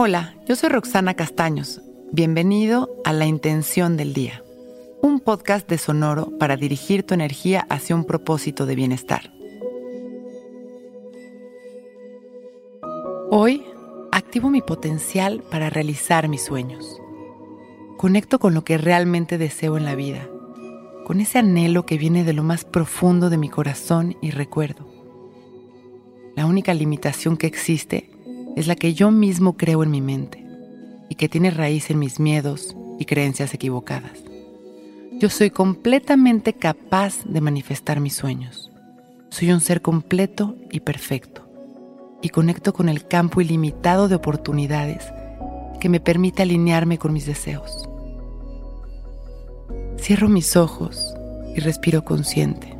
Hola, yo soy Roxana Castaños. Bienvenido a La Intención del Día, un podcast de Sonoro para dirigir tu energía hacia un propósito de bienestar. Hoy activo mi potencial para realizar mis sueños. Conecto con lo que realmente deseo en la vida, con ese anhelo que viene de lo más profundo de mi corazón y recuerdo. La única limitación que existe es la que yo mismo creo en mi mente y que tiene raíz en mis miedos y creencias equivocadas. Yo soy completamente capaz de manifestar mis sueños. Soy un ser completo y perfecto y conecto con el campo ilimitado de oportunidades que me permite alinearme con mis deseos. Cierro mis ojos y respiro consciente.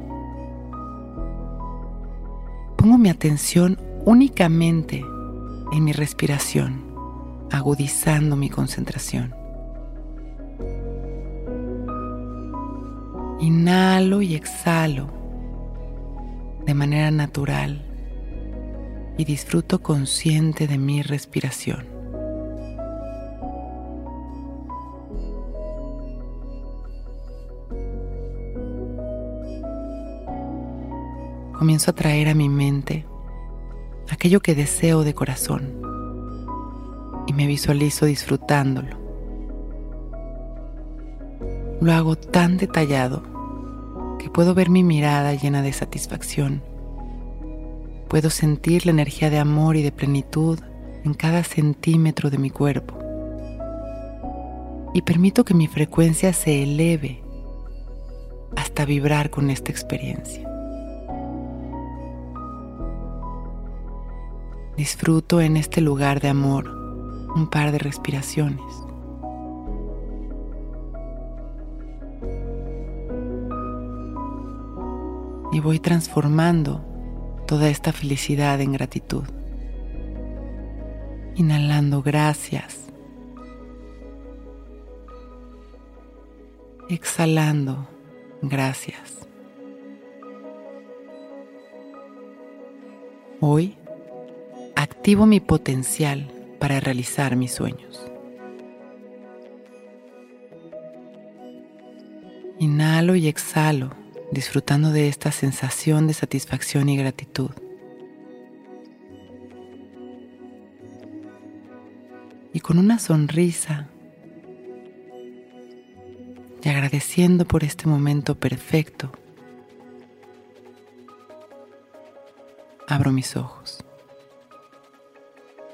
Pongo mi atención únicamente en mi respiración, agudizando mi concentración. Inhalo y exhalo de manera natural y disfruto consciente de mi respiración. Comienzo a traer a mi mente aquello que deseo de corazón y me visualizo disfrutándolo. Lo hago tan detallado que puedo ver mi mirada llena de satisfacción. Puedo sentir la energía de amor y de plenitud en cada centímetro de mi cuerpo. Y permito que mi frecuencia se eleve hasta vibrar con esta experiencia. Disfruto en este lugar de amor un par de respiraciones. Y voy transformando toda esta felicidad en gratitud. Inhalando gracias. Exhalando gracias. Hoy activo mi potencial para realizar mis sueños. Inhalo y exhalo, disfrutando de esta sensación de satisfacción y gratitud. Y con una sonrisa y agradeciendo por este momento perfecto, abro mis ojos.